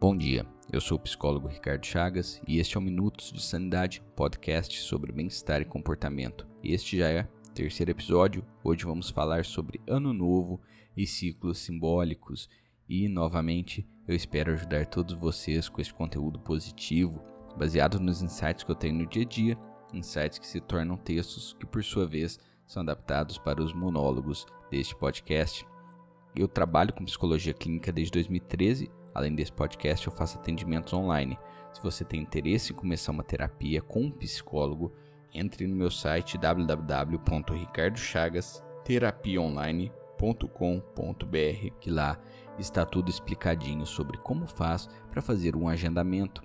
Bom dia, eu sou o psicólogo Ricardo Chagas e este é o Minutos de Sanidade, podcast sobre bem-estar e comportamento. Este já é o terceiro episódio. Hoje vamos falar sobre Ano Novo e ciclos simbólicos. E, novamente, eu espero ajudar todos vocês com esse conteúdo positivo, baseado nos insights que eu tenho no dia a dia, insights que se tornam textos que, por sua vez, são adaptados para os monólogos deste podcast. Eu trabalho com psicologia clínica desde 2013 Além desse podcast, eu faço atendimentos online. Se você tem interesse em começar uma terapia com um psicólogo, entre no meu site www.ricardochagasterapiaonline.com.br, que lá está tudo explicadinho sobre como faz para fazer um agendamento.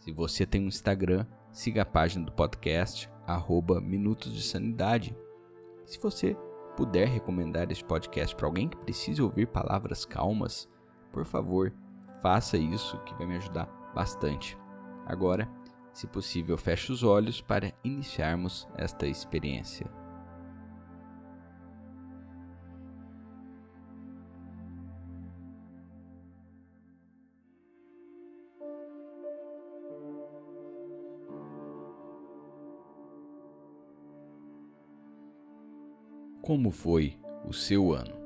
Se você tem um Instagram, siga a página do podcast, arroba Minutos de Sanidade. Se você puder recomendar esse podcast para alguém que precise ouvir palavras calmas, por favor, faça isso que vai me ajudar bastante. Agora, se possível, feche os olhos para iniciarmos esta experiência. Como foi o seu ano?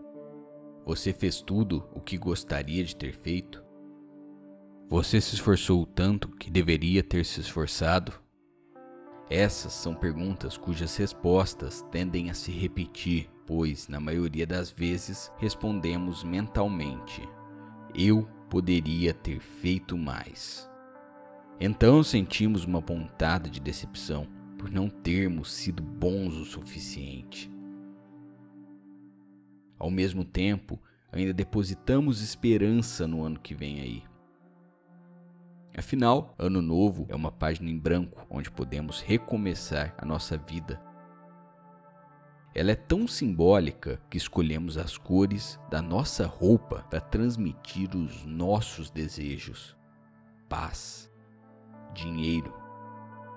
Você fez tudo o que gostaria de ter feito? Você se esforçou tanto que deveria ter se esforçado? Essas são perguntas cujas respostas tendem a se repetir, pois, na maioria das vezes, respondemos mentalmente: Eu poderia ter feito mais. Então sentimos uma pontada de decepção por não termos sido bons o suficiente. Ao mesmo tempo, ainda depositamos esperança no ano que vem aí. Afinal, Ano Novo é uma página em branco onde podemos recomeçar a nossa vida. Ela é tão simbólica que escolhemos as cores da nossa roupa para transmitir os nossos desejos: paz, dinheiro,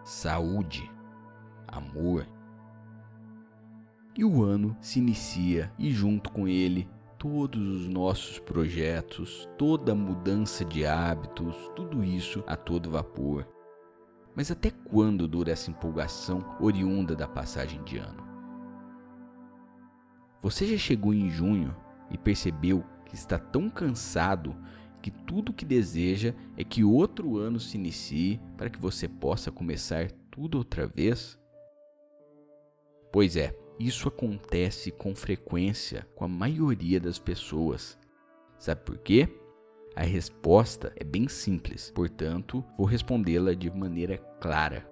saúde, amor, e o ano se inicia e junto com ele todos os nossos projetos, toda mudança de hábitos, tudo isso a todo vapor. Mas até quando dura essa empolgação oriunda da passagem de ano? Você já chegou em junho e percebeu que está tão cansado que tudo o que deseja é que outro ano se inicie para que você possa começar tudo outra vez? Pois é, isso acontece com frequência com a maioria das pessoas. Sabe por quê? A resposta é bem simples, portanto, vou respondê-la de maneira clara.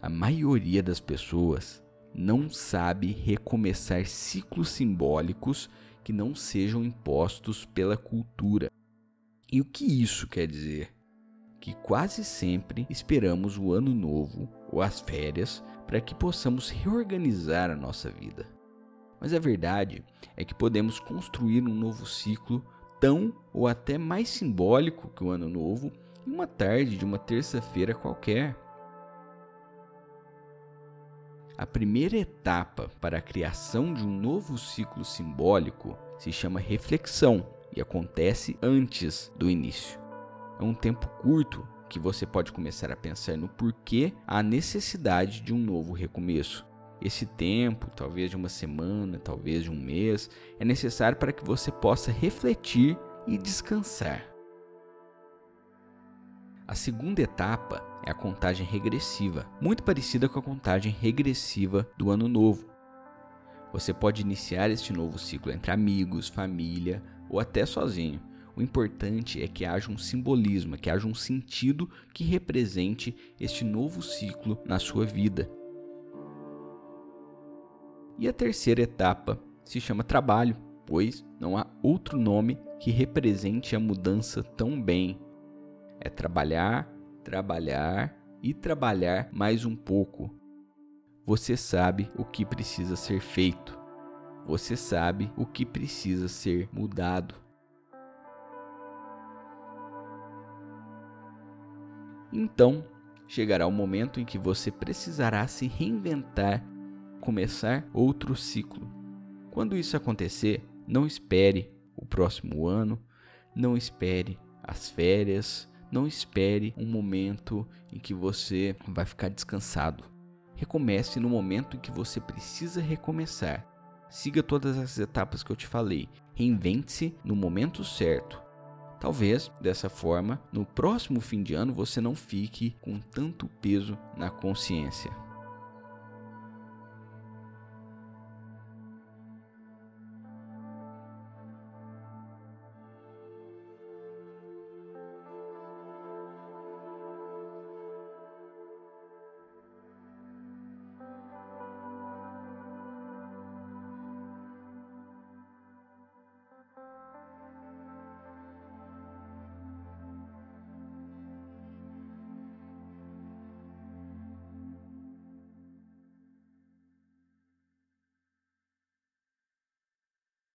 A maioria das pessoas não sabe recomeçar ciclos simbólicos que não sejam impostos pela cultura. E o que isso quer dizer? Que quase sempre esperamos o ano novo ou as férias para que possamos reorganizar a nossa vida. Mas a verdade é que podemos construir um novo ciclo tão ou até mais simbólico que o Ano Novo em uma tarde de uma terça-feira qualquer. A primeira etapa para a criação de um novo ciclo simbólico se chama reflexão e acontece antes do início. É um tempo curto que você pode começar a pensar no porquê há necessidade de um novo recomeço. Esse tempo, talvez de uma semana, talvez de um mês, é necessário para que você possa refletir e descansar. A segunda etapa é a contagem regressiva, muito parecida com a contagem regressiva do ano novo. Você pode iniciar este novo ciclo entre amigos, família ou até sozinho. O importante é que haja um simbolismo, que haja um sentido que represente este novo ciclo na sua vida. E a terceira etapa se chama trabalho, pois não há outro nome que represente a mudança tão bem. É trabalhar, trabalhar e trabalhar mais um pouco. Você sabe o que precisa ser feito. Você sabe o que precisa ser mudado. Então chegará o momento em que você precisará se reinventar, começar outro ciclo. Quando isso acontecer, não espere o próximo ano, não espere as férias, não espere um momento em que você vai ficar descansado. Recomece no momento em que você precisa recomeçar. Siga todas as etapas que eu te falei. Reinvente-se no momento certo. Talvez dessa forma, no próximo fim de ano você não fique com tanto peso na consciência.